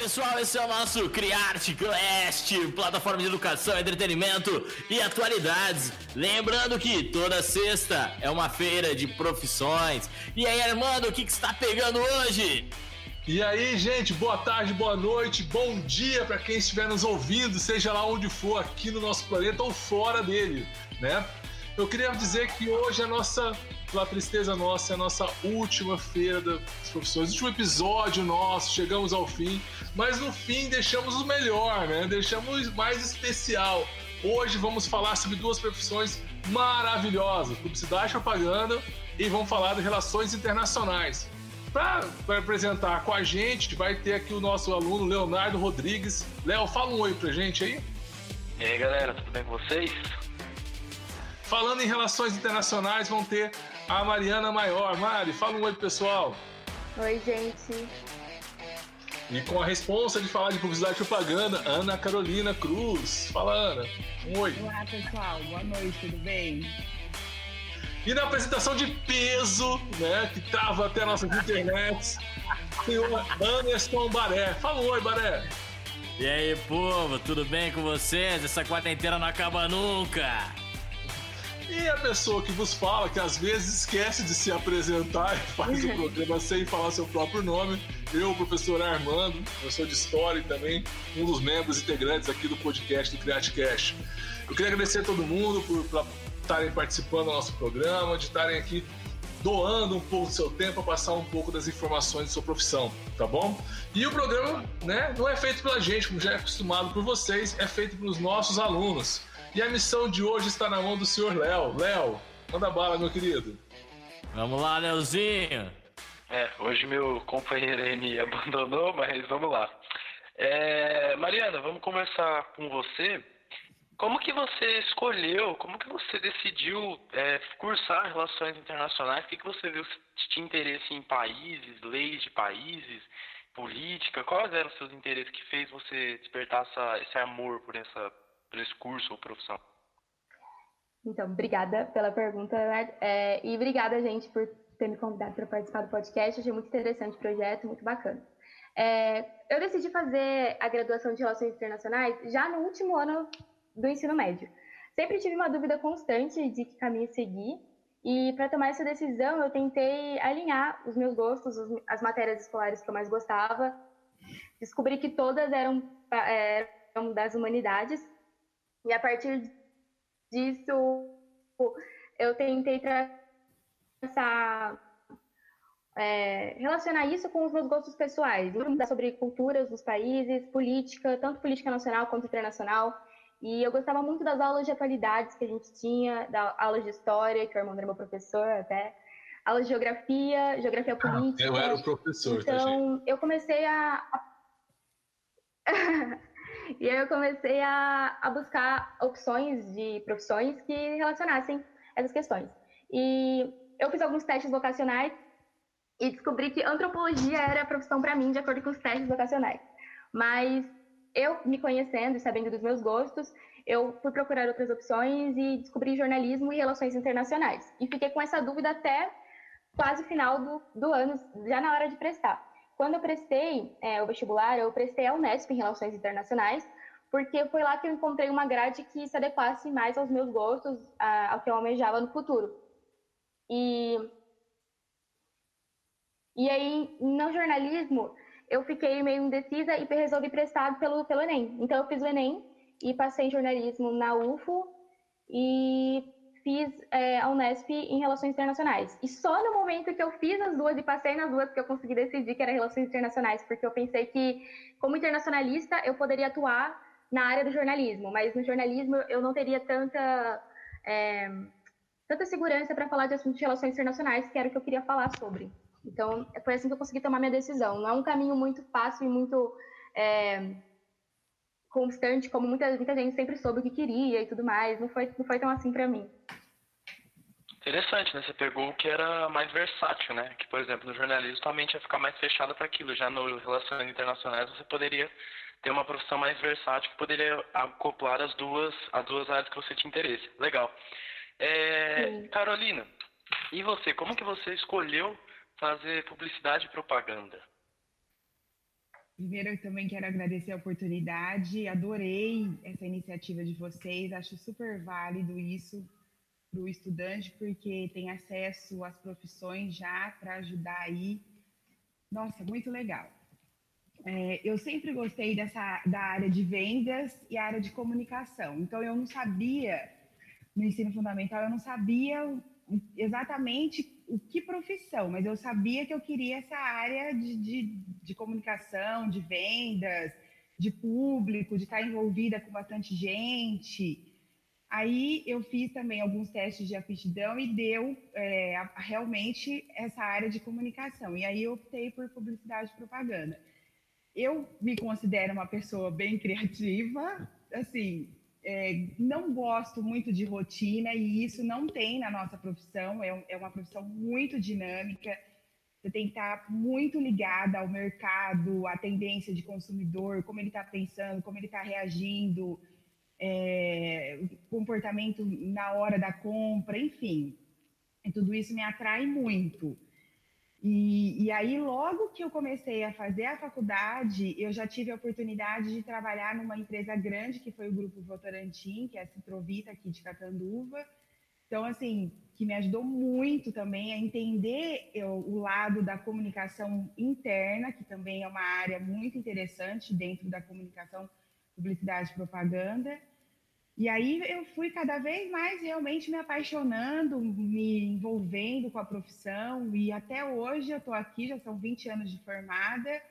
pessoal, esse é o nosso Criarte Quest, plataforma de educação, entretenimento e atualidades. Lembrando que toda sexta é uma feira de profissões. E aí, Armando, o que, que está pegando hoje? E aí, gente, boa tarde, boa noite, bom dia para quem estiver nos ouvindo, seja lá onde for, aqui no nosso planeta ou fora dele, né? Eu queria dizer que hoje a nossa pela tristeza nossa, é a nossa última feira das profissões, último episódio nosso, chegamos ao fim, mas no fim deixamos o melhor, né? Deixamos mais especial. Hoje vamos falar sobre duas profissões maravilhosas: publicidade e propaganda, e vamos falar de relações internacionais. Para apresentar com a gente, vai ter aqui o nosso aluno Leonardo Rodrigues. Léo, fala um oi pra gente aí. E aí, galera, tudo bem com vocês? Falando em relações internacionais, vão ter a Mariana Maior. Mari, fala um oi pro pessoal. Oi, gente. E com a responsa de falar de publicidade e propaganda, Ana Carolina Cruz. Fala, Ana. Um oi. Olá, pessoal. Boa noite, tudo bem? E na apresentação de peso, né, que trava até nossas internets, senhor Anderson Baré. Fala um oi, Baré. E aí, povo, tudo bem com vocês? Essa quarentena não acaba nunca. E a pessoa que vos fala, que às vezes esquece de se apresentar e faz o programa sem falar seu próprio nome, eu, professor Armando, professor de História e também um dos membros integrantes aqui do podcast do CreateCast. Eu queria agradecer a todo mundo por estarem participando do nosso programa, de estarem aqui doando um pouco do seu tempo para passar um pouco das informações de sua profissão, tá bom? E o programa, né, não é feito pela gente, como já é acostumado por vocês, é feito pelos nossos alunos. E a missão de hoje está na mão do senhor Léo. Léo, manda bala, meu querido. Vamos lá, Léozinho. É, hoje meu companheiro aí me abandonou, mas vamos lá. É, Mariana, vamos conversar com você. Como que você escolheu, como que você decidiu é, cursar relações internacionais? O que, que você viu se tinha interesse em países, leis de países, política? Quais eram os seus interesses que fez você despertar essa, esse amor por essa pelo esse curso ou profissão? Então, obrigada pela pergunta, Leonardo. É, e obrigada, gente, por ter me convidado para participar do podcast. Achei muito interessante o projeto, muito bacana. É, eu decidi fazer a graduação de Relações Internacionais já no último ano do ensino médio. Sempre tive uma dúvida constante de que caminho seguir, e para tomar essa decisão, eu tentei alinhar os meus gostos, as matérias escolares que eu mais gostava. Descobri que todas eram, é, eram das humanidades, e a partir disso, eu tentei traçar, é, relacionar isso com os meus gostos pessoais, sobre culturas dos países, política, tanto política nacional quanto internacional. E eu gostava muito das aulas de atualidades que a gente tinha, da aulas de história, que o irmão era meu professor até, aulas de geografia, geografia ah, política. Eu era o professor, tá, Então, tá, eu comecei a E aí eu comecei a, a buscar opções de profissões que relacionassem essas questões. E eu fiz alguns testes vocacionais e descobri que antropologia era a profissão para mim, de acordo com os testes vocacionais. Mas eu, me conhecendo e sabendo dos meus gostos, eu fui procurar outras opções e descobri jornalismo e relações internacionais. E fiquei com essa dúvida até quase final do, do ano, já na hora de prestar. Quando eu prestei é, o vestibular, eu prestei a Unesp em Relações Internacionais, porque foi lá que eu encontrei uma grade que se adequasse mais aos meus gostos, a, ao que eu almejava no futuro. E, e aí, no jornalismo, eu fiquei meio indecisa e resolvi prestar pelo, pelo Enem. Então, eu fiz o Enem e passei em jornalismo na UFO e fiz é, a Unesp em Relações Internacionais. E só no momento que eu fiz as duas e passei nas duas que eu consegui decidir que era Relações Internacionais, porque eu pensei que, como internacionalista, eu poderia atuar na área do jornalismo, mas no jornalismo eu não teria tanta, é, tanta segurança para falar de assuntos de relações internacionais, que era o que eu queria falar sobre. Então, foi assim que eu consegui tomar minha decisão. Não é um caminho muito fácil e muito é, constante, como muita, muita gente sempre soube o que queria e tudo mais. Não foi, não foi tão assim para mim. Interessante, né? Você pegou o que era mais versátil, né? Que, por exemplo, no jornalismo a mente ia ficar mais fechada para aquilo. Já no Relações Internacionais você poderia ter uma profissão mais versátil que poderia acoplar as duas, as duas áreas que você tinha interesse. Legal. É, Carolina, e você? Como que você escolheu fazer publicidade e propaganda? primeiro eu também quero agradecer a oportunidade, adorei essa iniciativa de vocês, acho super válido isso para o estudante, porque tem acesso às profissões já para ajudar aí. Nossa, muito legal. É, eu sempre gostei dessa da área de vendas e área de comunicação. Então eu não sabia no ensino fundamental eu não sabia exatamente o que profissão, mas eu sabia que eu queria essa área de, de, de comunicação, de vendas, de público, de estar envolvida com bastante gente. Aí eu fiz também alguns testes de aptidão e deu é, realmente essa área de comunicação. E aí eu optei por publicidade e propaganda. Eu me considero uma pessoa bem criativa, assim, é, não gosto muito de rotina e isso não tem na nossa profissão. É, um, é, uma profissão muito dinâmica. Você tem que estar muito ligada ao mercado, à tendência de consumidor, como ele está pensando, como ele está reagindo, é, comportamento na hora da compra, enfim. E tudo isso me atrai muito. E, e, aí, logo que eu comecei a fazer a faculdade, eu já tive a oportunidade de trabalhar numa empresa grande, que foi o Grupo Votorantim, que é a Citrovita aqui de Catanduva. Então, assim, que me ajudou muito também a entender eu, o lado da comunicação interna, que também é uma área muito interessante dentro da comunicação, publicidade e propaganda. E aí eu fui cada vez mais realmente me apaixonando, me envolvendo com a profissão, e até hoje eu estou aqui, já são 20 anos de formada,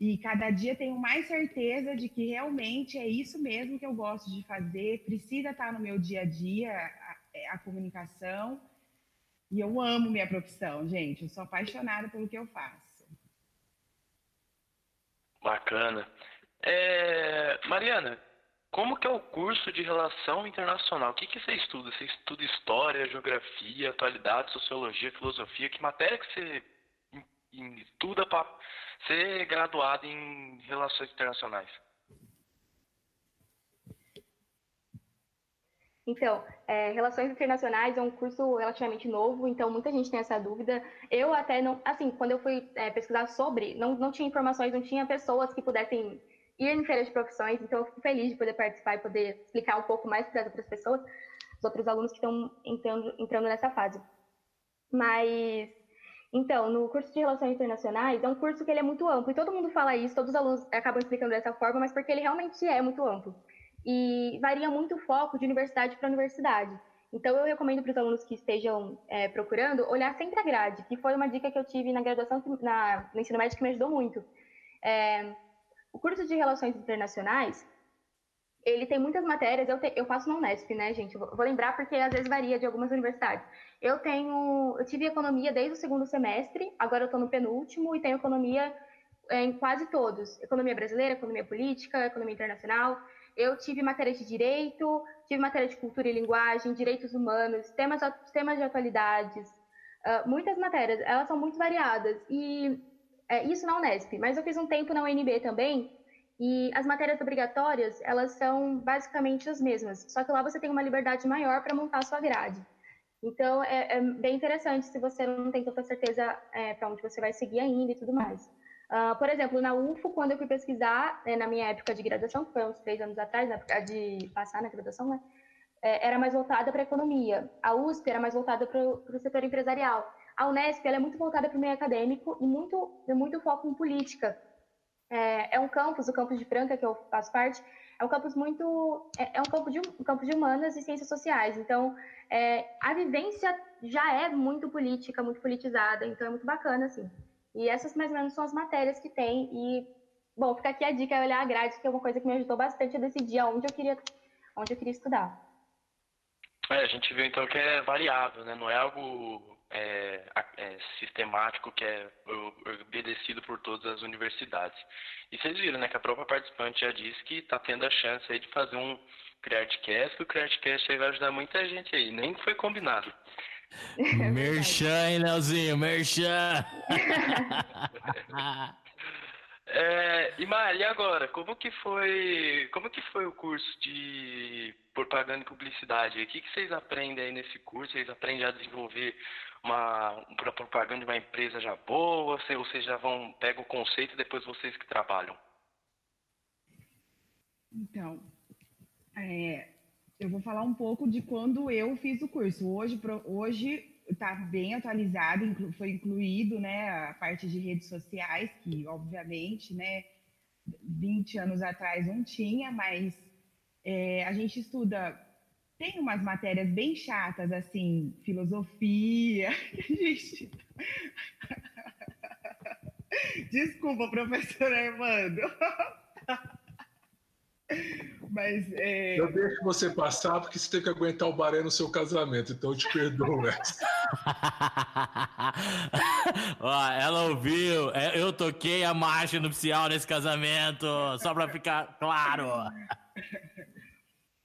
e cada dia tenho mais certeza de que realmente é isso mesmo que eu gosto de fazer, precisa estar no meu dia a dia a, a comunicação, e eu amo minha profissão, gente, eu sou apaixonada pelo que eu faço. Bacana. É, Mariana, como que é o curso de Relação Internacional? O que, que você estuda? Você estuda História, Geografia, Atualidade, Sociologia, Filosofia? Que matéria que você estuda para ser graduado em Relações Internacionais? Então, é, Relações Internacionais é um curso relativamente novo, então muita gente tem essa dúvida. Eu até não, assim, quando eu fui é, pesquisar sobre, não, não tinha informações, não tinha pessoas que pudessem ir em feiras de profissões, então eu fico feliz de poder participar e poder explicar um pouco mais para as outras pessoas, os outros alunos que estão entrando, entrando nessa fase. Mas, então, no curso de Relações Internacionais, é um curso que ele é muito amplo, e todo mundo fala isso, todos os alunos acabam explicando dessa forma, mas porque ele realmente é muito amplo. E varia muito o foco de universidade para universidade. Então, eu recomendo para os alunos que estejam é, procurando olhar sempre a grade, que foi uma dica que eu tive na graduação, na, no ensino médio, que me ajudou muito. É, o curso de Relações Internacionais, ele tem muitas matérias, eu, te, eu faço na Unesp, né, gente? Eu vou lembrar porque às vezes varia de algumas universidades. Eu tenho, eu tive economia desde o segundo semestre, agora eu estou no penúltimo e tenho economia é, em quase todos. Economia brasileira, economia política, economia internacional. Eu tive matérias de direito, tive matéria de cultura e linguagem, direitos humanos, temas, temas de atualidades, uh, muitas matérias. Elas são muito variadas e é, isso na Unesp, mas eu fiz um tempo na UNB também, e as matérias obrigatórias, elas são basicamente as mesmas, só que lá você tem uma liberdade maior para montar a sua grade. Então, é, é, bem interessante se você não tem tanta certeza é, para onde você vai seguir ainda e tudo mais. Uh, por exemplo, na UFO, quando eu fui pesquisar, né, na minha época de graduação, que foi uns três anos atrás, na época de passar na graduação, né, é, era mais voltada para a economia. A USP era mais voltada para o setor empresarial. A Unesp é muito voltada para o meio acadêmico e muito, muito foco em política. É, é, um campus, o campus de Franca, que eu faço parte, é um campus muito. É, é um, campo de, um campo de humanas e ciências sociais. Então, é, a vivência já é muito política, muito politizada, então é muito bacana, assim. E essas, mais ou menos, são as matérias que tem. E, bom, fica aqui a dica, é olhar a grade, que é uma coisa que me ajudou bastante a decidir aonde eu queria, onde eu queria estudar. É, a gente viu, então, que é variável, né? Não é algo é, é, sistemático que é obedecido por todas as universidades. E vocês viram, né, que a própria participante já disse que está tendo a chance aí de fazer um CreateCast, que o CreateCast aí vai ajudar muita gente aí, nem foi combinado. É merchan, hein, Leozinho, merchan! é, e Mari, agora, como que foi, como que foi o curso de propaganda e publicidade. O que, que vocês aprendem aí nesse curso? Vocês aprendem a desenvolver uma, uma propaganda de uma empresa já boa? Ou vocês já vão, pegam o conceito e depois vocês que trabalham? Então, é, eu vou falar um pouco de quando eu fiz o curso. Hoje, hoje está bem atualizado, foi incluído né, a parte de redes sociais, que obviamente, né, 20 anos atrás não tinha, mas é, a gente estuda, tem umas matérias bem chatas, assim, filosofia, gente... Desculpa, professor Armando. Mas, é... Eu deixo você passar porque você tem que aguentar o baré no seu casamento, então eu te perdoo. Ó, ela ouviu, é, eu toquei a marcha nupcial nesse casamento, só para ficar claro.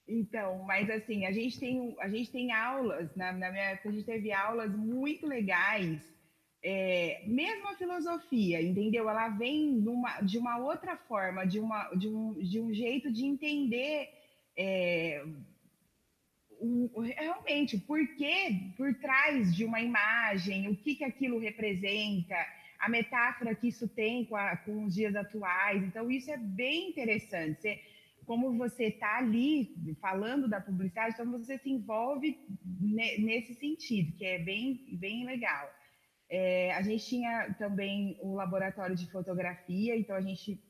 Então, mas assim, a gente tem, a gente tem aulas, na, na minha época a gente teve aulas muito legais é, mesmo a filosofia, entendeu? Ela vem numa, de uma outra forma, de, uma, de, um, de um jeito de entender é, um, realmente o porquê por trás de uma imagem, o que, que aquilo representa, a metáfora que isso tem com, a, com os dias atuais. Então, isso é bem interessante. Você, como você está ali falando da publicidade, então você se envolve nesse sentido, que é bem, bem legal. É, a gente tinha também o laboratório de fotografia, então a gente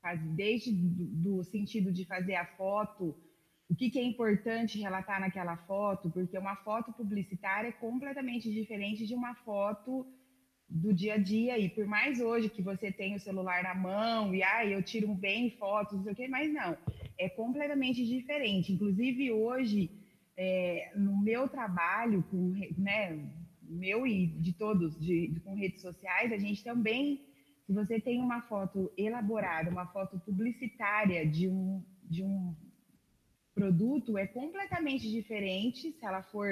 faz desde do, do sentido de fazer a foto, o que, que, é importante relatar naquela foto, porque uma foto publicitária é completamente diferente de uma foto do dia a dia. E por mais hoje que você tem o celular na mão e ah, eu tiro bem fotos, não sei o quê, mas não, é completamente diferente. Inclusive hoje, é, no meu trabalho, com, né, meu e de todos de, de, com redes sociais, a gente também, se você tem uma foto elaborada, uma foto publicitária de um, de um produto, é completamente diferente se ela for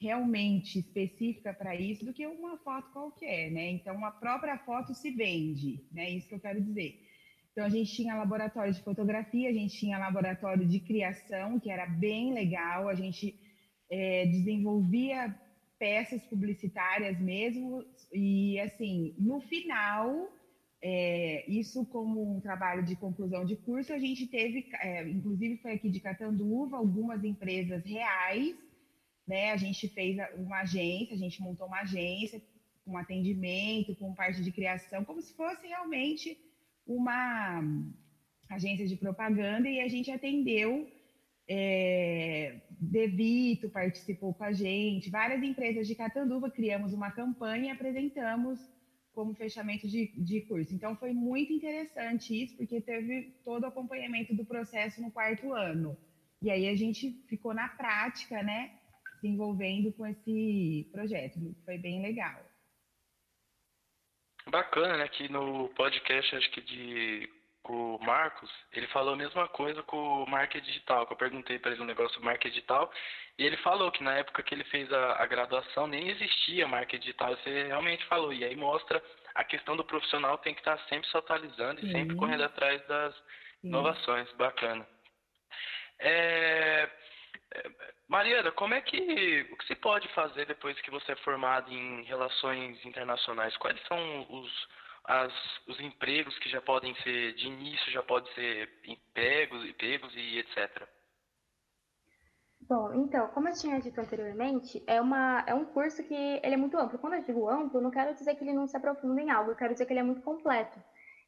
realmente específica para isso do que uma foto qualquer, né? Então, a própria foto se vende, né? Isso que eu quero dizer. Então, a gente tinha laboratório de fotografia, a gente tinha laboratório de criação, que era bem legal, a gente é, desenvolvia peças publicitárias mesmo. E, assim, no final, é, isso como um trabalho de conclusão de curso, a gente teve, é, inclusive foi aqui de Catanduva, algumas empresas reais, né? A gente fez uma agência, a gente montou uma agência com atendimento, com parte de criação, como se fosse realmente uma agência de propaganda e a gente atendeu é, Devito participou com a gente, várias empresas de Catanduva, criamos uma campanha e apresentamos como fechamento de, de curso. Então, foi muito interessante isso, porque teve todo o acompanhamento do processo no quarto ano. E aí a gente ficou na prática, né, se envolvendo com esse projeto. Foi bem legal. Bacana, né, que no podcast, acho que de com o Marcos, ele falou a mesma coisa com o marketing digital, que eu perguntei para ele um negócio do marketing digital, e ele falou que na época que ele fez a, a graduação nem existia marketing digital, você realmente falou, e aí mostra a questão do profissional tem que estar sempre se atualizando e sempre correndo atrás das Sim. inovações, bacana. É, Mariana, como é que o que se pode fazer depois que você é formado em relações internacionais? Quais são os as, os empregos que já podem ser, de início, já podem ser empregos, empregos e etc. Bom, então, como eu tinha dito anteriormente, é, uma, é um curso que ele é muito amplo. Quando eu digo amplo, não quero dizer que ele não se aprofunda em algo, eu quero dizer que ele é muito completo.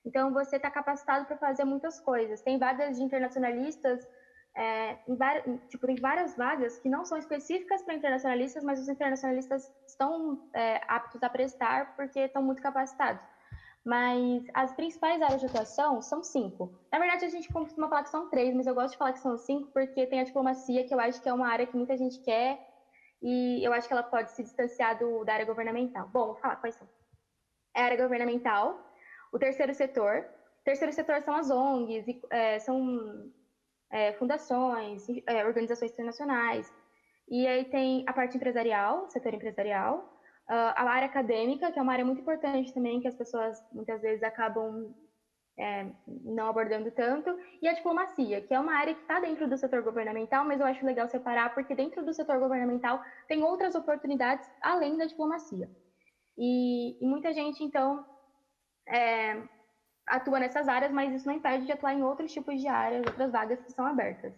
Então, você está capacitado para fazer muitas coisas. Tem vagas de internacionalistas, é, em, tipo, tem várias vagas que não são específicas para internacionalistas, mas os internacionalistas estão é, aptos a prestar porque estão muito capacitados mas as principais áreas de atuação são cinco. Na verdade, a gente costuma falar que são três, mas eu gosto de falar que são cinco porque tem a diplomacia, que eu acho que é uma área que muita gente quer e eu acho que ela pode se distanciar do, da área governamental. Bom, vou falar quais são. É a área governamental, o terceiro setor. O terceiro setor são as ONGs, é, são é, fundações, é, organizações internacionais. E aí tem a parte empresarial, setor empresarial, Uh, a área acadêmica, que é uma área muito importante também, que as pessoas muitas vezes acabam é, não abordando tanto, e a diplomacia, que é uma área que está dentro do setor governamental, mas eu acho legal separar, porque dentro do setor governamental tem outras oportunidades além da diplomacia. E, e muita gente, então, é, atua nessas áreas, mas isso não impede de atuar em outros tipos de áreas, outras vagas que são abertas.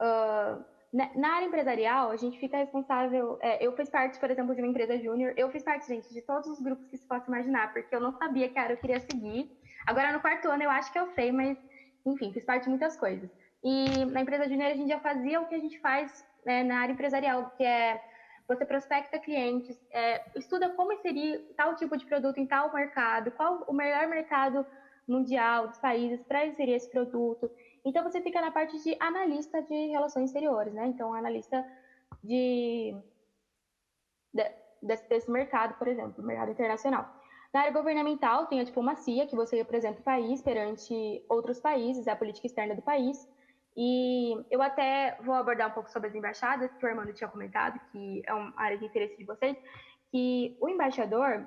Uh, na área empresarial, a gente fica responsável. É, eu fiz parte, por exemplo, de uma empresa júnior. Eu fiz parte, gente, de todos os grupos que se possa imaginar, porque eu não sabia que área eu queria seguir. Agora, no quarto ano, eu acho que eu sei, mas, enfim, fiz parte de muitas coisas. E na empresa júnior, a gente já fazia o que a gente faz né, na área empresarial, que é você prospecta clientes, é, estuda como inserir tal tipo de produto em tal mercado, qual o melhor mercado mundial dos países para inserir esse produto. Então, você fica na parte de analista de relações exteriores, né? Então, analista de, de desse, desse mercado, por exemplo, mercado internacional. Na área governamental, tem a diplomacia, que você representa o país perante outros países, a política externa do país. E eu até vou abordar um pouco sobre as embaixadas, que o Armando tinha comentado, que é uma área de interesse de vocês, que o embaixador,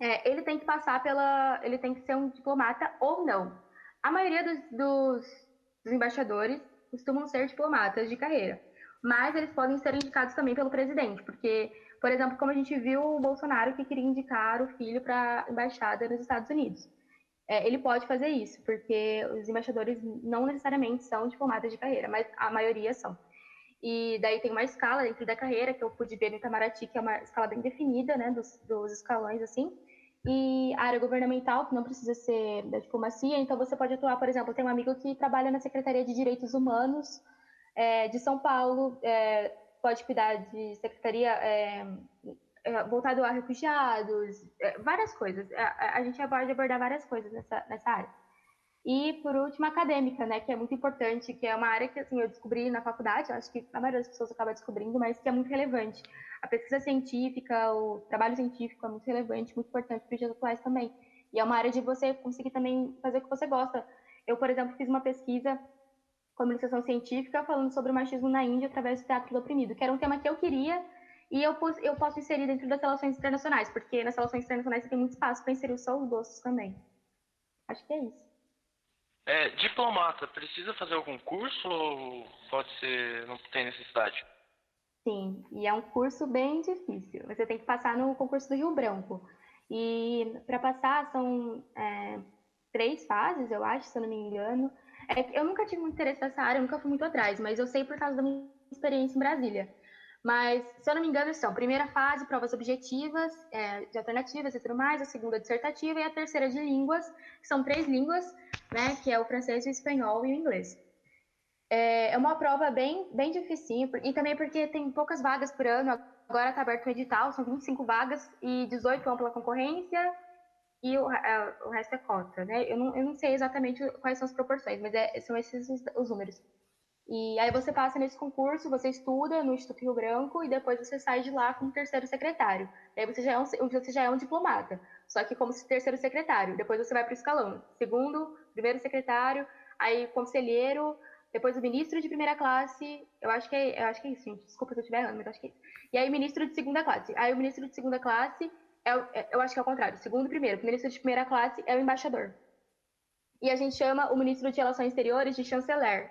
é, ele tem que passar pela... ele tem que ser um diplomata ou não. A maioria dos, dos os embaixadores costumam ser diplomatas de carreira, mas eles podem ser indicados também pelo presidente, porque, por exemplo, como a gente viu o Bolsonaro que queria indicar o filho para embaixada nos Estados Unidos. É, ele pode fazer isso, porque os embaixadores não necessariamente são diplomatas de carreira, mas a maioria são. E daí tem uma escala dentro da carreira, que eu pude ver no Itamaraty, que é uma escala bem definida, né, dos, dos escalões, assim, e a área governamental, que não precisa ser da diplomacia, então você pode atuar, por exemplo, tem um amigo que trabalha na Secretaria de Direitos Humanos é, de São Paulo, é, pode cuidar de secretaria é, é voltado a refugiados, é, várias coisas. A, a, gente pode abordar várias coisas nessa, nessa área. E, por último, acadêmica, né, que é muito importante, que é uma área que assim, eu descobri na faculdade, acho que a maioria das pessoas acaba descobrindo, mas que é muito relevante. A pesquisa científica, o trabalho científico é muito relevante, muito importante para os dias atuais também. E é uma área de você conseguir também fazer o que você gosta. Eu, por exemplo, fiz uma pesquisa com iniciação científica falando sobre o machismo na Índia através do teatro do oprimido, que era um tema que eu queria e eu, eu posso inserir dentro das relações internacionais, porque nas relações internacionais tem muito espaço para inserir só os gostos também. Acho que é isso. É, diplomata, precisa fazer algum curso ou pode ser, não tem necessidade? Sim, e é um curso bem difícil. Você tem que passar no concurso do Rio Branco. E para passar são é, três fases, eu acho, se eu não me engano. É, eu nunca tive muito interesse nessa área, eu nunca fui muito atrás, mas eu sei por causa da minha experiência em Brasília. Mas, se eu não me engano, são primeira fase, provas objetivas, é, de alternativas e tudo mais, a segunda dissertativa e a terceira de línguas, que são três línguas, né, que é o francês, o espanhol e o inglês. É, é uma prova bem, bem dificinho, e também porque tem poucas vagas por ano, agora está aberto o edital, são 25 vagas e 18 vão pela concorrência e o, é, o resto é cota, né? Eu não, eu não sei exatamente quais são as proporções, mas é, são esses os, os números. E aí você passa nesse concurso, você estuda no Instituto Rio Branco e depois você sai de lá como terceiro secretário. E aí você já é um, você já é um diplomata, só que como terceiro secretário. Depois você vai para o escalão, segundo, primeiro secretário, aí conselheiro, depois o ministro de primeira classe, eu acho que é, eu acho que é isso, gente. Desculpa se eu estiver errando, mas acho que é isso. E aí ministro de segunda classe. Aí o ministro de segunda classe, é, é, eu acho que é o contrário, segundo e primeiro. O ministro de primeira classe é o embaixador. E a gente chama o ministro de Relações Exteriores de chanceler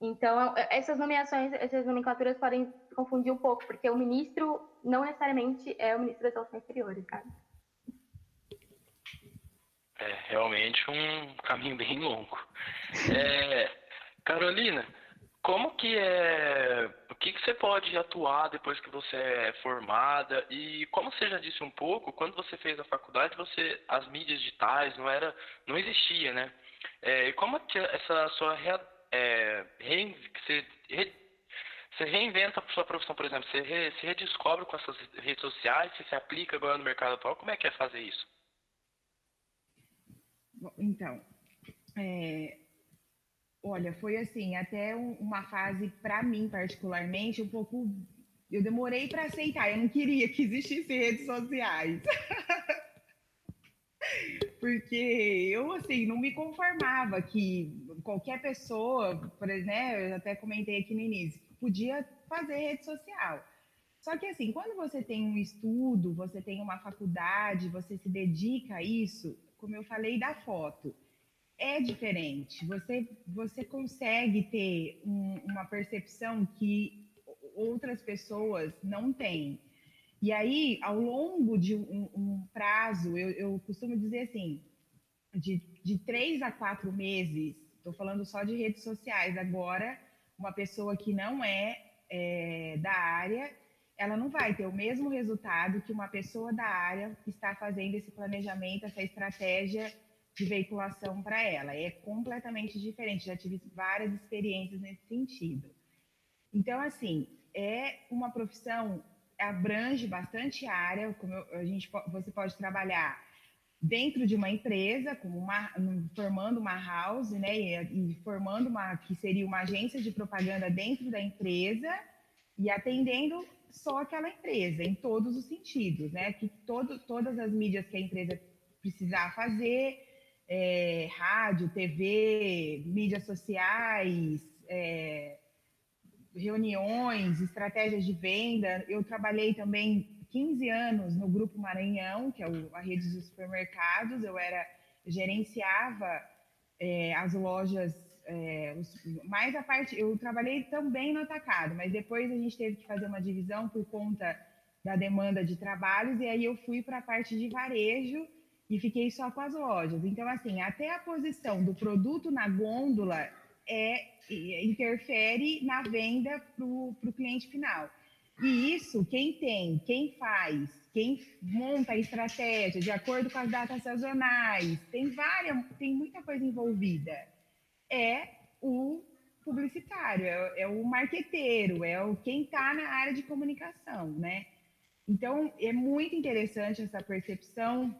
então, é, essas nomeações, essas nomenclaturas podem confundir um pouco, porque o ministro não necessariamente é o ministro das Relações Exteriores, sabe? É realmente um caminho bem longo. É, Carolina, como que é. O que, que você pode atuar depois que você é formada? E como você já disse um pouco, quando você fez a faculdade, você as mídias digitais não era, não existia, né? É, e como que essa sua é, você, re, você reinventa a sua profissão, por exemplo, você re, se redescobre com essas redes sociais, você se aplica agora no mercado atual, como é que é fazer isso? Então, é, olha, foi assim, até uma fase, para mim particularmente, um pouco. Eu demorei para aceitar, eu não queria que existissem redes sociais. porque eu assim não me conformava que qualquer pessoa, por exemplo, né, eu até comentei aqui no início, podia fazer rede social. Só que assim, quando você tem um estudo, você tem uma faculdade, você se dedica a isso, como eu falei da foto, é diferente. Você, você consegue ter um, uma percepção que outras pessoas não têm. E aí, ao longo de um, um prazo, eu, eu, costumo dizer assim, de, de três a quatro meses, estou falando só de redes sociais agora, uma pessoa que não é, é da área, ela não vai ter o mesmo resultado que uma pessoa da área que está fazendo esse planejamento, essa estratégia de veiculação para ela. É completamente diferente. Já tive várias experiências nesse sentido. Então, assim, é uma profissão abrange bastante área. Como a gente, você pode trabalhar dentro de uma empresa, como uma, formando uma house, né, e, e formando uma que seria uma agência de propaganda dentro da empresa e atendendo só aquela empresa, em todos os sentidos, né? Que todo, todas as mídias que a empresa precisar fazer, é, rádio, TV, mídias sociais, é, reuniões, estratégias de venda. Eu trabalhei também 15 anos no Grupo Maranhão, que é a rede de supermercados. Eu era gerenciava é, as lojas é, os, mais a parte, eu trabalhei também no atacado, mas depois a gente teve que fazer uma divisão por conta da demanda de trabalhos, e aí eu fui para a parte de varejo e fiquei só com as lojas. Então, assim, até a posição do produto na gôndola é, interfere na venda para o cliente final. E isso, quem tem, quem faz, quem monta a estratégia de acordo com as datas sazonais, tem várias, tem muita coisa envolvida é o publicitário, é, é o marqueteiro, é o quem está na área de comunicação, né? Então, é muito interessante essa percepção,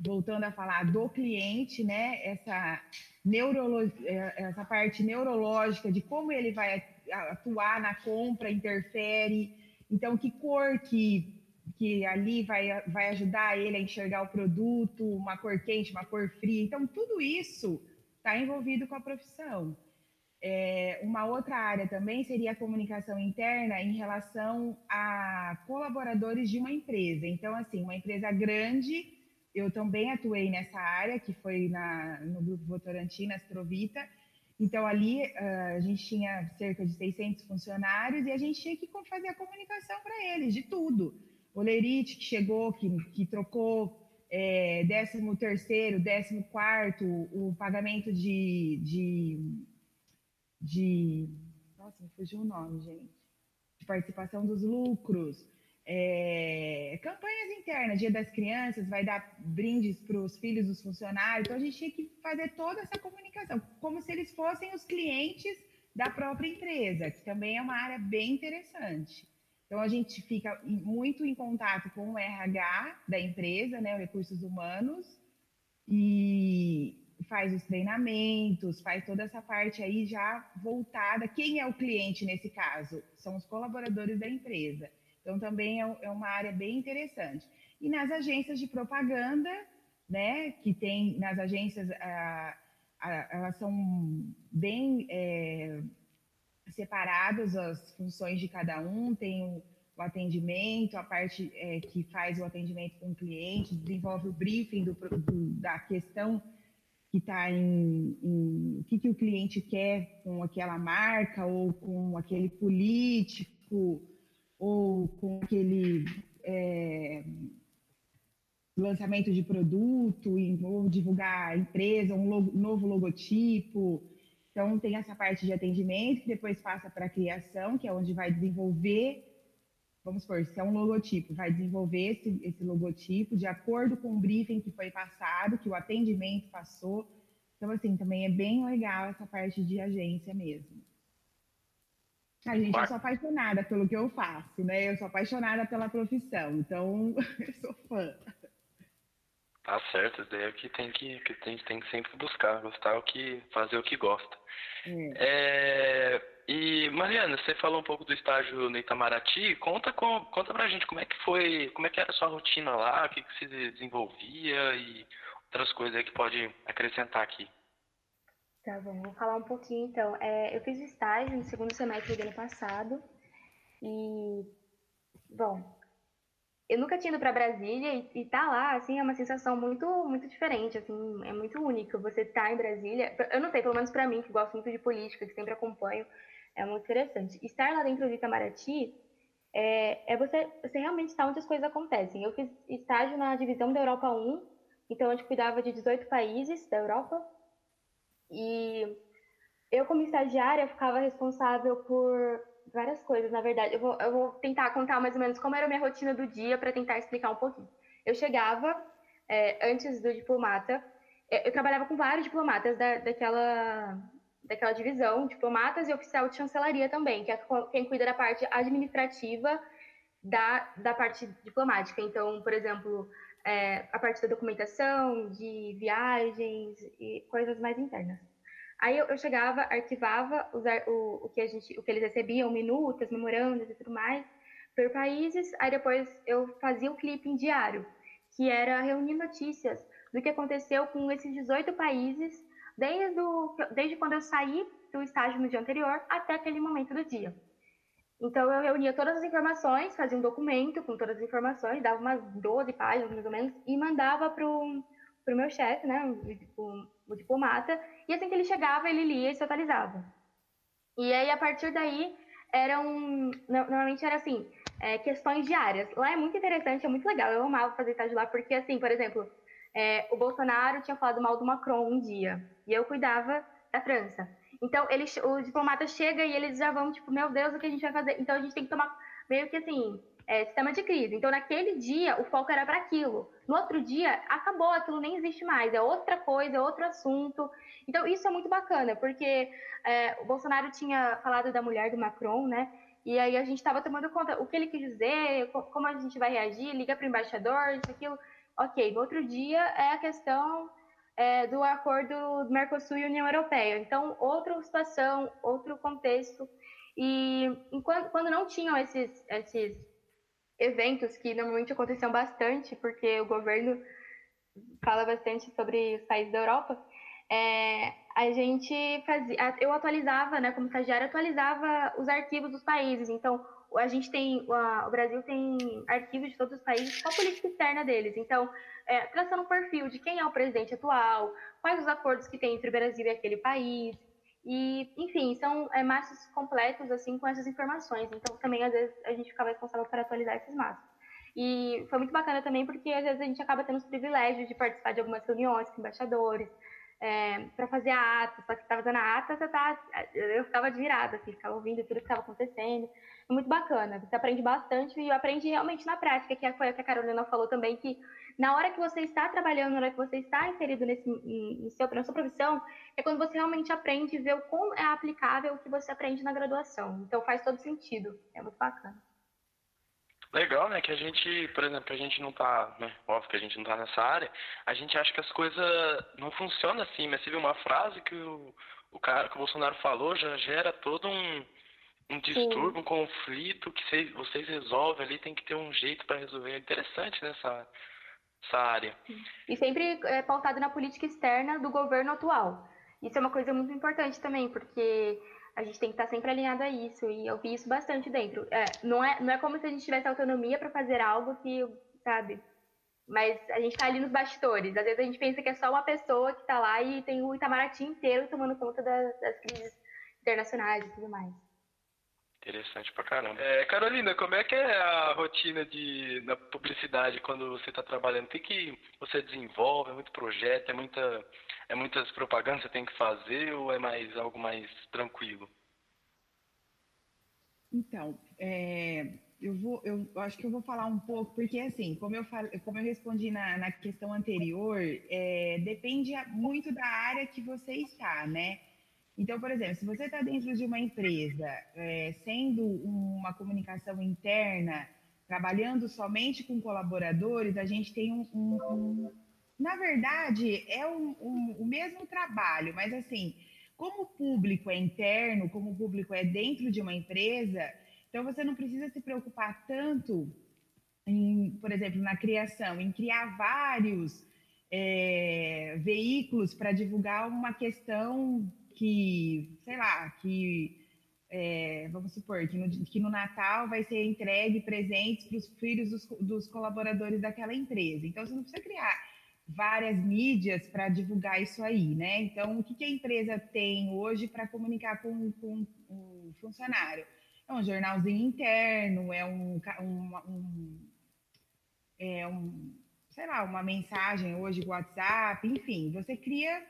voltando a falar do cliente, né? Essa, neurolo... É, essa parte neurológica de como ele vai atuar na compra, interfere. Então, que cor que, que ali vai, vai ajudar ele a enxergar o produto, uma cor quente, uma cor fria. Então, tudo isso está envolvido com a profissão. É, uma outra área também seria a comunicação interna em relação a colaboradores de uma empresa. Então, assim, uma empresa grande, eu também atuei nessa área, que foi na, no Grupo Votorantim, Astrovita. Então, ali uh, a gente tinha cerca de 600 funcionários e a gente tinha que fazer a comunicação para eles, de tudo. O Lerite, que chegou, que, que trocou é, 13 terceiro, 14 quarto, o pagamento de, de, de nossa, me fugiu o nome, gente, de participação dos lucros, é, campanhas internas, Dia das Crianças, vai dar brindes para os filhos dos funcionários, então a gente tinha que fazer toda essa comunicação, como se eles fossem os clientes da própria empresa, que também é uma área bem interessante. Então, a gente fica muito em contato com o RH da empresa, né, recursos humanos, e faz os treinamentos, faz toda essa parte aí já voltada. Quem é o cliente nesse caso? São os colaboradores da empresa. Então, também é, é uma área bem interessante. E nas agências de propaganda, né, que tem nas agências, a, a, elas são bem é, separadas as funções de cada um, tem o, o atendimento, a parte é, que faz o atendimento com o cliente, desenvolve o briefing do, do, da questão que está em, em, o que, que o cliente quer com aquela marca ou com aquele político ou com aquele é, lançamento de produto, ou divulgar a empresa, um logo, novo logotipo, então, tem essa parte de atendimento, que depois passa para a criação, que é onde vai desenvolver, vamos supor, se é um logotipo, vai desenvolver esse, esse logotipo de acordo com o briefing que foi passado, que o atendimento passou. Então, assim, também é bem legal essa parte de agência mesmo. A gente, eu sou apaixonada pelo que eu faço, né? Eu sou apaixonada pela profissão, então eu sou fã. Tá certo, daí é que tem que, que tem, tem que sempre buscar, gostar o que, fazer o que gosta. Hum. É, e Mariana, você falou um pouco do estágio no Itamaraty, conta, com, conta pra gente como é que foi, como é que era a sua rotina lá, o que, que se desenvolvia e outras coisas que pode acrescentar aqui. Tá bom, vou falar um pouquinho então. É, eu fiz estágio no segundo semestre do ano passado e, bom, eu nunca tinha ido para Brasília e, e tá lá, assim, é uma sensação muito, muito diferente, assim, é muito único. Você tá em Brasília, eu não sei, pelo menos para mim, que gosto muito de política, que sempre acompanho, é muito interessante. Estar lá dentro do Itamaraty é, é você, você realmente estar onde as coisas acontecem. Eu fiz estágio na divisão da Europa 1, então a gente cuidava de 18 países da Europa, e eu, como estagiária, ficava responsável por várias coisas, na verdade. Eu vou, eu vou tentar contar mais ou menos como era a minha rotina do dia para tentar explicar um pouquinho. Eu chegava, é, antes do diplomata, é, eu trabalhava com vários diplomatas da, daquela, daquela divisão, diplomatas e oficial de chancelaria também, que é quem cuida da parte administrativa da, da parte diplomática. Então, por exemplo, é, a parte da documentação, de viagens e coisas mais internas. Aí eu, eu chegava, arquivava o, o, que a gente, o que eles recebiam, minutas, memorandas e tudo mais, por países. Aí depois eu fazia o clipping diário, que era reunir notícias do que aconteceu com esses 18 países, desde, o, desde quando eu saí do estágio no dia anterior até aquele momento do dia. Então eu reunia todas as informações, fazia um documento com todas as informações, dava umas 12 páginas mais ou menos, e mandava para o meu chefe, né, o, o diplomata, e assim que ele chegava, ele lia e se atualizava. E aí, a partir daí, eram. Normalmente era assim, é, questões diárias. Lá é muito interessante, é muito legal. Eu amava fazer estágio lá, porque, assim, por exemplo, é, o Bolsonaro tinha falado mal do Macron um dia, e eu cuidava da França. Então, ele, o diplomata chega e eles já vão, tipo, meu Deus, o que a gente vai fazer? Então, a gente tem que tomar meio que assim, é, sistema de crise. Então, naquele dia, o foco era para aquilo. No outro dia, acabou, aquilo nem existe mais, é outra coisa, é outro assunto. Então, isso é muito bacana, porque é, o Bolsonaro tinha falado da mulher do Macron, né? E aí a gente estava tomando conta o que ele quis dizer, como a gente vai reagir, liga para o embaixador, isso, aquilo. Ok, no outro dia é a questão é, do acordo do Mercosul e União Europeia. Então, outra situação, outro contexto. E enquanto, quando não tinham esses, esses eventos que normalmente aconteciam bastante, porque o governo fala bastante sobre os países da Europa, é, a gente fazia, eu atualizava, né, como estagiária, atualizava os arquivos dos países. Então, a gente tem, o Brasil tem arquivos de todos os países com a política externa deles. Então, é, traçando um perfil de quem é o presidente atual, quais os acordos que tem entre o Brasil e aquele país. E, enfim, são é, maços completos, assim, com essas informações. Então, também, às vezes, a gente ficava responsável por atualizar esses maços. E foi muito bacana também, porque, às vezes, a gente acaba tendo os privilégios de participar de algumas reuniões com embaixadores, é, para fazer a ata, só que estava dando a ata, você tá, eu ficava admirada, assim, ficava ouvindo tudo que estava acontecendo. Muito bacana, você aprende bastante e aprende realmente na prática, que foi o que a Carolina falou também, que na hora que você está trabalhando, na hora que você está inserido nesse, em, seu, na sua profissão, é quando você realmente aprende e vê o como é aplicável o que você aprende na graduação. Então faz todo sentido, é muito bacana. Legal, né? Que a gente, por exemplo, a gente não tá, né? Óbvio que a gente não tá nessa área, a gente acha que as coisas não funcionam assim, mas você viu uma frase que o, o cara, que o Bolsonaro falou, já gera todo um, um distúrbio, Sim. um conflito que vocês, vocês resolvem ali, tem que ter um jeito para resolver. É interessante nessa essa área. E sempre é pautado na política externa do governo atual. Isso é uma coisa muito importante também, porque a gente tem que estar sempre alinhado a isso, e eu vi isso bastante dentro. É, não, é, não é como se a gente tivesse autonomia para fazer algo que, sabe, mas a gente está ali nos bastidores. Às vezes a gente pensa que é só uma pessoa que está lá e tem o Itamaraty inteiro tomando conta das, das crises internacionais e tudo mais. Interessante pra caramba. É, Carolina, como é que é a rotina de, na publicidade quando você está trabalhando? O que, que você desenvolve? É muito projeto? É muita é muitas propagandas que você tem que fazer ou é mais algo mais tranquilo? Então, é, eu vou, eu acho que eu vou falar um pouco, porque assim, como eu, falo, como eu respondi na, na questão anterior, é, depende muito da área que você está, né? Então, por exemplo, se você está dentro de uma empresa, é, sendo uma comunicação interna, trabalhando somente com colaboradores, a gente tem um, um, um na verdade, é um, o mesmo trabalho, mas assim, como o público é interno, como o público é dentro de uma empresa, então você não precisa se preocupar tanto, em, por exemplo, na criação, em criar vários é, veículos para divulgar uma questão que, sei lá, que é, vamos supor, que no, que no, Natal vai ser entregue presentes para os filhos dos, dos, colaboradores daquela empresa. Então, você não precisa criar várias mídias para divulgar isso aí, né? Então, o que, que a empresa tem hoje para comunicar com, com o funcionário? É um jornalzinho interno, é um, um, um, é um sei lá, uma mensagem hoje, WhatsApp, enfim, você cria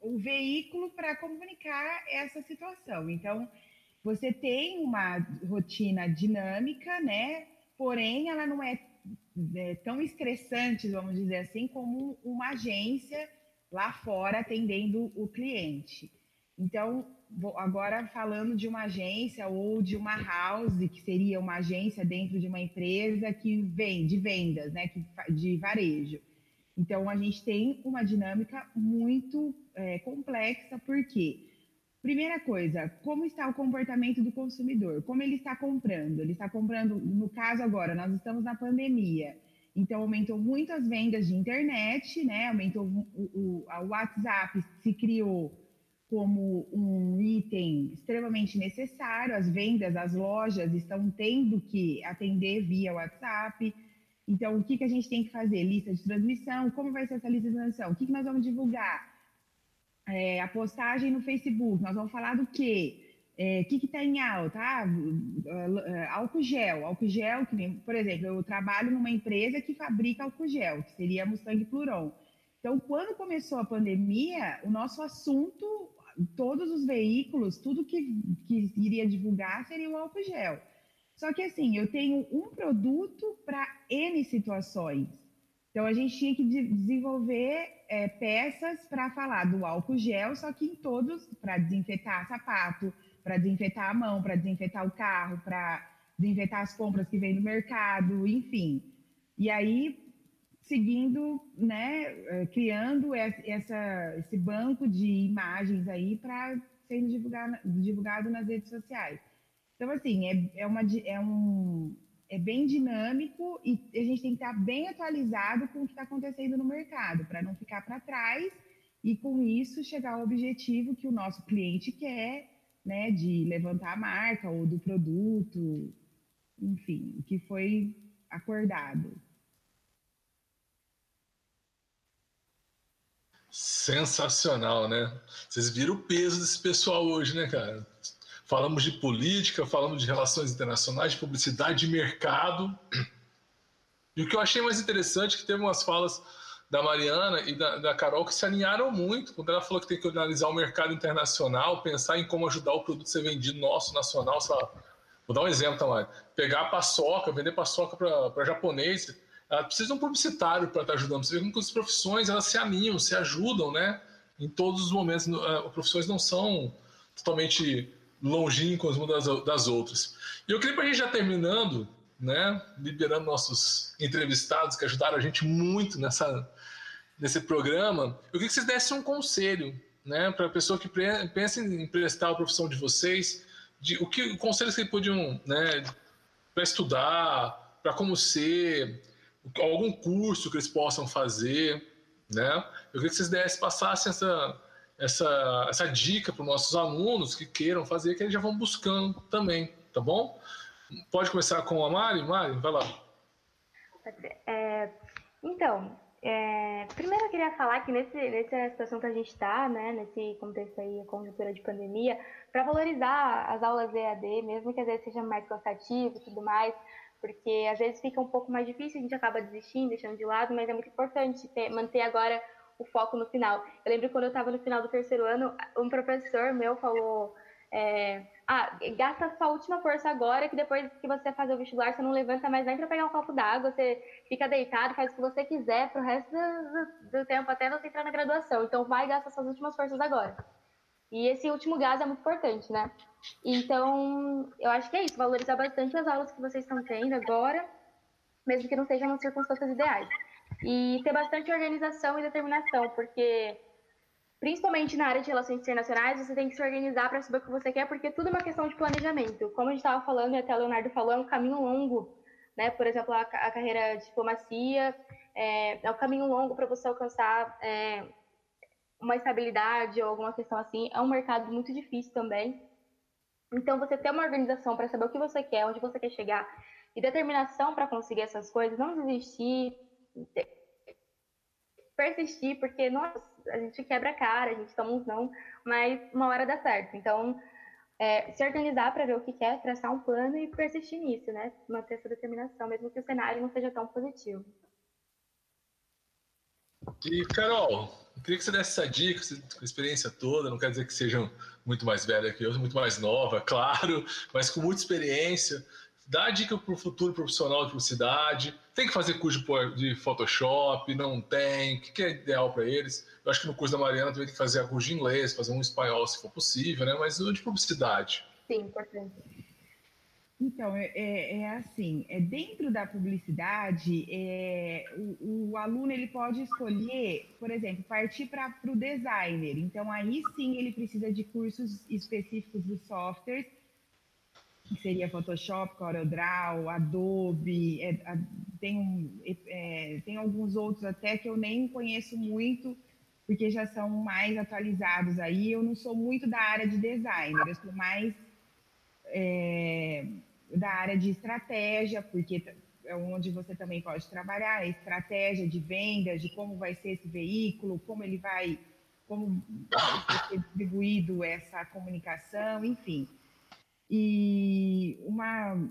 o veículo para comunicar essa situação. Então, você tem uma rotina dinâmica, né? Porém, ela não é, é tão estressante, vamos dizer assim, como uma agência lá fora atendendo o cliente. Então, agora falando de uma agência ou de uma house, que seria uma agência dentro de uma empresa que vende vendas, né, que, de varejo. Então, a gente tem uma dinâmica muito é, complexa, porque, primeira coisa, como está o comportamento do consumidor? Como ele está comprando? Ele está comprando, no caso agora, nós estamos na pandemia, então aumentou muito as vendas de internet, né? Aumentou o, o, o WhatsApp se criou como um item extremamente necessário. As vendas, as lojas estão tendo que atender via WhatsApp. Então, o que, que a gente tem que fazer? Lista de transmissão. Como vai ser essa lista de transmissão? O que, que nós vamos divulgar? É, a postagem no Facebook. Nós vamos falar do quê? É, o que está em alta? Ah, álcool gel. Álcool gel, que por exemplo, eu trabalho numa empresa que fabrica álcool gel, que seria Mustang Pluron. Então, quando começou a pandemia, o nosso assunto todos os veículos, tudo que, que iria divulgar seria o álcool gel. Só que assim, eu tenho um produto para N situações. Então a gente tinha que desenvolver é, peças para falar do álcool gel, só que em todos, para desinfetar sapato, para desinfetar a mão, para desinfetar o carro, para desinfetar as compras que vem do mercado, enfim. E aí seguindo, né, eh, criando essa, esse banco de imagens aí para ser divulgado, divulgado nas redes sociais. Então, assim, é, é, uma, é, um, é bem dinâmico e a gente tem que estar bem atualizado com o que está acontecendo no mercado, para não ficar para trás e, com isso, chegar ao objetivo que o nosso cliente quer, né, de levantar a marca ou do produto, enfim, o que foi acordado. Sensacional, né? Vocês viram o peso desse pessoal hoje, né, cara? Falamos de política, falamos de relações internacionais, de publicidade, de mercado. E o que eu achei mais interessante é que teve umas falas da Mariana e da, da, Carol que se alinharam muito quando ela falou que tem que analisar o mercado internacional, pensar em como ajudar o produto a ser vendido nosso, nacional. Vou dar um exemplo, Tamara. Pegar a paçoca, vender paçoca para japonês ela precisa de um publicitário para estar tá ajudando. Você vê como as profissões elas se alinham, se ajudam, né? Em todos os momentos, as profissões não são totalmente longínquas umas das, das outras. E eu queria para a gente já terminando, né? Liberando nossos entrevistados que ajudaram a gente muito nessa nesse programa. Eu queria que vocês dessem um conselho, né? Para a pessoa que pensa em prestar a profissão de vocês, de o que conselhos que podiam, né? Para estudar, para como ser algum curso que eles possam fazer, né? Eu queria que vocês dessem, passassem essa, essa, essa dica para os nossos alunos que queiram fazer, que eles já vão buscando também, tá bom? Pode começar com a Mari? Mari, vai lá. É, então, é, primeiro eu queria falar que nesse, nessa situação que a gente está, né, nesse contexto aí, conjuntura de pandemia, para valorizar as aulas EAD, mesmo que às vezes seja mais cansativo e tudo mais, porque às vezes fica um pouco mais difícil, a gente acaba desistindo, deixando de lado, mas é muito importante ter, manter agora o foco no final. Eu lembro quando eu estava no final do terceiro ano, um professor meu falou: é, Ah, gasta sua última força agora, que depois que você fazer o vestibular, você não levanta mais nem para pegar um copo d'água, você fica deitado, faz o que você quiser pro resto do, do tempo até você entrar na graduação. Então, vai gastar suas últimas forças agora. E esse último gás é muito importante, né? Então, eu acho que é isso, valorizar bastante as aulas que vocês estão tendo agora, mesmo que não sejam nas circunstâncias ideais. E ter bastante organização e determinação, porque principalmente na área de relações internacionais, você tem que se organizar para saber o que você quer, porque tudo é uma questão de planejamento. Como a gente estava falando, e até o Leonardo falou, é um caminho longo, né? Por exemplo, a, a carreira de diplomacia é, é um caminho longo para você alcançar é, uma estabilidade ou alguma questão assim. É um mercado muito difícil também. Então, você ter uma organização para saber o que você quer, onde você quer chegar, e determinação para conseguir essas coisas, não desistir, persistir, porque, nossa, a gente quebra a cara, a gente toma uns não, mas uma hora dá certo. Então, é, se organizar para ver o que quer, traçar um plano e persistir nisso, né? Manter essa determinação, mesmo que o cenário não seja tão positivo. E, Carol, eu queria que você desse essa dica, com a experiência toda, não quer dizer que sejam muito mais velha que eu, muito mais nova, claro, mas com muita experiência. Dá dica para o futuro profissional de publicidade. Tem que fazer curso de Photoshop? Não tem? O que é ideal para eles? Eu acho que no curso da Mariana também tem que fazer a curso de inglês, fazer um espanhol se for possível, né? Mas de publicidade. Sim, importante. Então, é, é, é, assim, é, dentro da publicidade, é, o, o, aluno ele pode escolher, por exemplo, partir para o designer. Então, aí sim ele precisa de cursos específicos dos softwares, que seria Photoshop, CorelDRAW, Adobe, é, tem, um, é, tem alguns outros até que eu nem conheço muito, porque já são mais atualizados aí. Eu não sou muito da área de designer, eu sou mais é, da área de estratégia, porque é onde você também pode trabalhar, a estratégia de vendas, de como vai ser esse veículo, como ele vai, como vai ser distribuído essa comunicação, enfim. E uma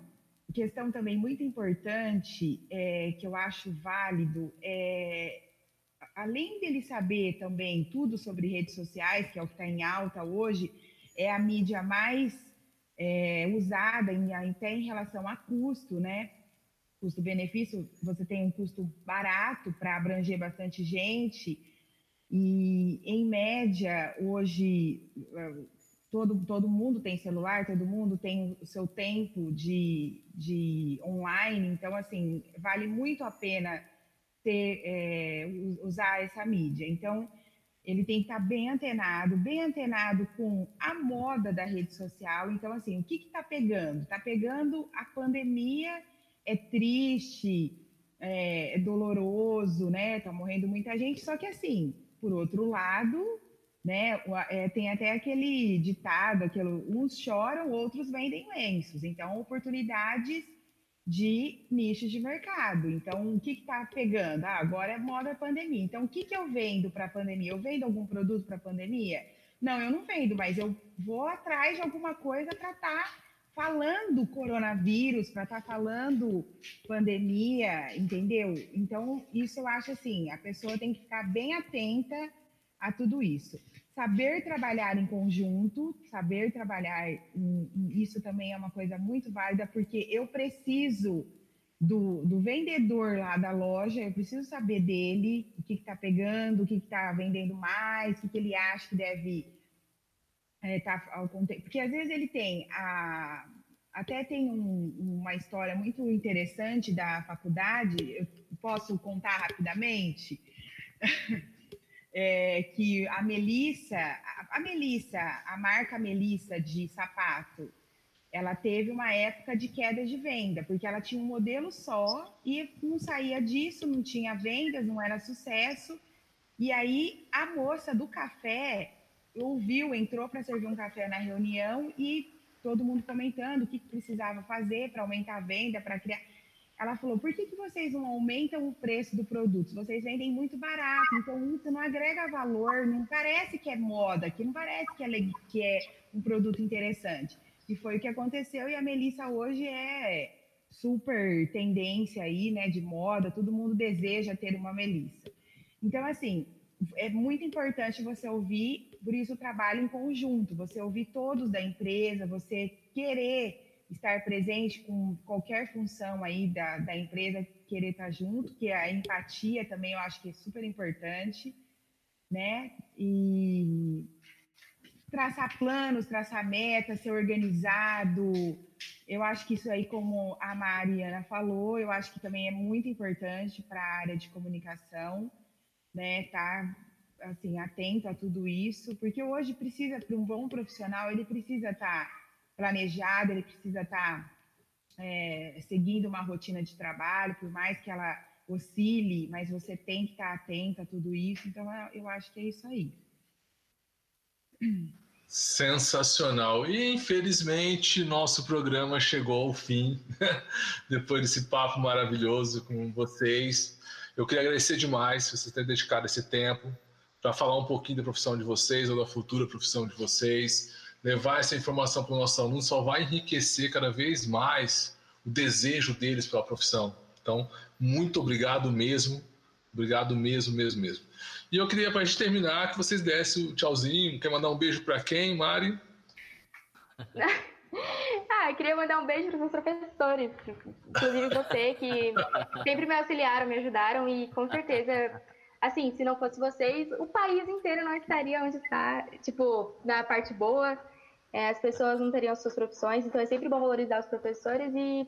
questão também muito importante é, que eu acho válido é além dele saber também tudo sobre redes sociais, que é o que está em alta hoje, é a mídia mais é, usada em, até em relação a custo, né? Custo-benefício, você tem um custo barato para abranger bastante gente, e em média, hoje, todo, todo mundo tem celular, todo mundo tem o seu tempo de, de online, então, assim, vale muito a pena ter, é, usar essa mídia. Então, ele tem que estar bem antenado, bem antenado com a moda da rede social. Então, assim, o que está pegando? Está pegando a pandemia, é triste, é, é doloroso, né? Está morrendo muita gente. Só que, assim, por outro lado, né? É, tem até aquele ditado, aquilo, uns choram, outros vendem lenços. Então, oportunidades de nichos de mercado. Então, o que está pegando? Ah, agora é moda pandemia. Então, o que, que eu vendo para a pandemia? Eu vendo algum produto para a pandemia? Não, eu não vendo, mas eu vou atrás de alguma coisa para estar tá falando coronavírus, para estar tá falando pandemia, entendeu? Então, isso eu acho assim, a pessoa tem que ficar bem atenta a tudo isso saber trabalhar em conjunto, saber trabalhar, em, isso também é uma coisa muito válida, porque eu preciso do, do vendedor lá da loja, eu preciso saber dele, o que está pegando, o que está vendendo mais, o que, que, ele acha que deve estar é, tá, porque às vezes ele tem a até tem um, uma história muito interessante da faculdade, eu posso contar rapidamente? é, que a Melissa, a Melissa, a marca Melissa de sapato, ela teve uma época de queda de venda, porque ela tinha um modelo só e não saía disso, não tinha vendas, não era sucesso. E aí a moça do café ouviu, entrou para servir um café na reunião e todo mundo comentando o que precisava fazer para aumentar a venda, para criar ela falou: por que, que vocês não aumentam o preço do produto? Vocês vendem muito barato, então isso não agrega valor, não parece que é moda, que não parece que é, que é um produto interessante. E foi o que aconteceu, e a Melissa hoje é super tendência aí, né, de moda, todo mundo deseja ter uma Melissa. Então, assim, é muito importante você ouvir, por isso o trabalho em conjunto, você ouvir todos da empresa, você querer estar presente com qualquer função aí da, da empresa, querer estar junto, que a empatia também eu acho que é super importante, né? E traçar planos, traçar metas, ser organizado. Eu acho que isso aí, como a Mariana falou, eu acho que também é muito importante para a área de comunicação, né? Tá assim atento a tudo isso, porque hoje precisa para um bom profissional, ele precisa estar tá planejado, ele precisa estar tá, é, seguindo uma rotina de trabalho, por mais que ela oscile, mas você tem que estar tá atento a tudo isso. Então, eu acho que é isso aí. Sensacional. E infelizmente nosso programa chegou ao fim, depois desse papo maravilhoso com vocês. Eu queria agradecer demais vocês terem dedicado esse tempo para falar um pouquinho da profissão de vocês ou da futura profissão de vocês. Levar essa informação para o nosso aluno só vai enriquecer cada vez mais o desejo deles pela profissão. Então, muito obrigado mesmo. Obrigado mesmo, mesmo, mesmo. E eu queria, para a gente terminar, que vocês dessem o tchauzinho. Quer mandar um beijo para quem, Mari? ah, queria mandar um beijo para os professores, inclusive você, que sempre me auxiliaram, me ajudaram e com certeza, assim, se não fosse vocês, o país inteiro não estaria onde está, tipo, na parte boa, é, as pessoas não teriam suas profissões, então é sempre bom valorizar os professores e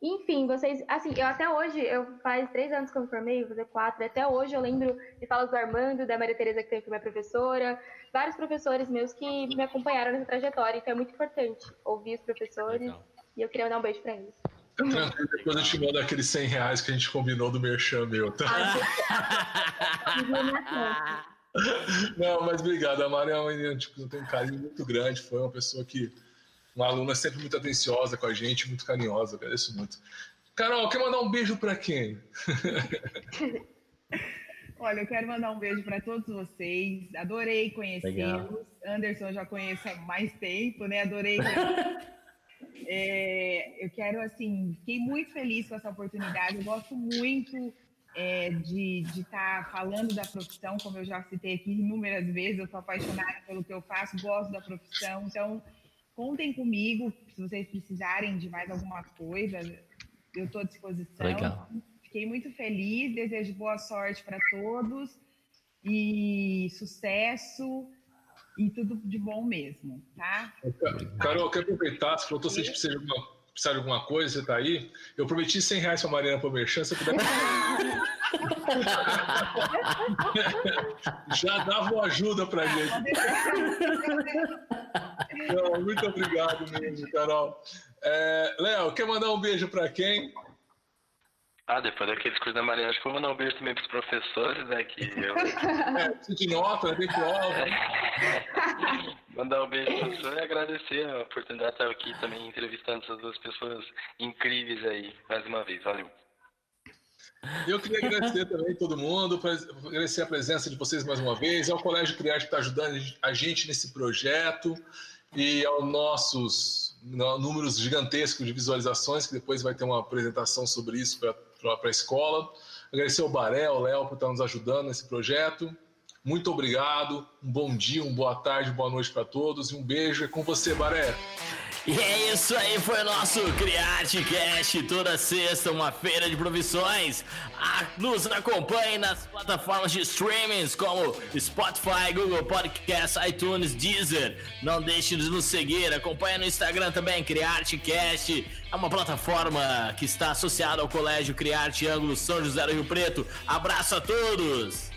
enfim, vocês, assim, eu até hoje, eu faz três anos que eu me formei, vou fazer quatro, até hoje eu lembro de falas do Armando, da Maria Tereza, que foi minha professora, vários professores meus que me acompanharam nessa trajetória, então é muito importante ouvir os professores Legal. e eu queria mandar um beijo para eles. Tranquilo, depois eu te mando aqueles 100 reais que a gente combinou do Merchan meu, tá? Não, mas obrigado, a Maria é uma menina, tipo, tem um carinho muito grande, foi uma pessoa que uma aluna sempre muito atenciosa com a gente, muito carinhosa, agradeço muito. Carol, quer mandar um beijo para quem? Olha, eu quero mandar um beijo para todos vocês. Adorei conhecê-los. Anderson já conheço há mais tempo, né? Adorei. é, eu quero, assim, fiquei muito feliz com essa oportunidade. Eu gosto muito é, de estar tá falando da profissão, como eu já citei aqui inúmeras vezes. Eu sou apaixonada pelo que eu faço, gosto da profissão. Então, Contem comigo, se vocês precisarem de mais alguma coisa, eu estou à disposição. Legal. Fiquei muito feliz, desejo boa sorte para todos e sucesso e tudo de bom mesmo, tá? Carol, quer aproveitar, se faltou, se precisa de alguma, precisar de alguma coisa, você está aí? Eu prometi 100 reais para a Mariana para o Merchan, se puder... Já dava uma ajuda para gente. Não, muito obrigado mesmo, Carol. É, Léo, quer mandar um beijo para quem? Ah, depois daqueles cursos da Maria, acho que vou mandar um beijo também para os professores, né? Que eu... É, de nota, tem prova. mandar um beijo para professor e agradecer a oportunidade de estar aqui também entrevistando essas duas pessoas incríveis aí, mais uma vez. Valeu. Eu queria agradecer também todo mundo, agradecer a presença de vocês mais uma vez, ao Colégio Criar que está ajudando a gente nesse projeto e aos nossos números gigantescos de visualizações, que depois vai ter uma apresentação sobre isso para a escola. Agradecer ao Baré, ao Léo, por estar nos ajudando nesse projeto. Muito obrigado, um bom dia, uma boa tarde, boa noite para todos e um beijo. É com você, Baré. E é isso aí, foi o nosso Criarte Cast, toda sexta, uma feira de profissões. Ah, nos acompanhe nas plataformas de streamings como Spotify, Google Podcasts, iTunes, Deezer. Não deixe de nos seguir, acompanhe no Instagram também, Criarte Cast. É uma plataforma que está associada ao Colégio Criarte Ângulo São José do Rio Preto. Abraço a todos!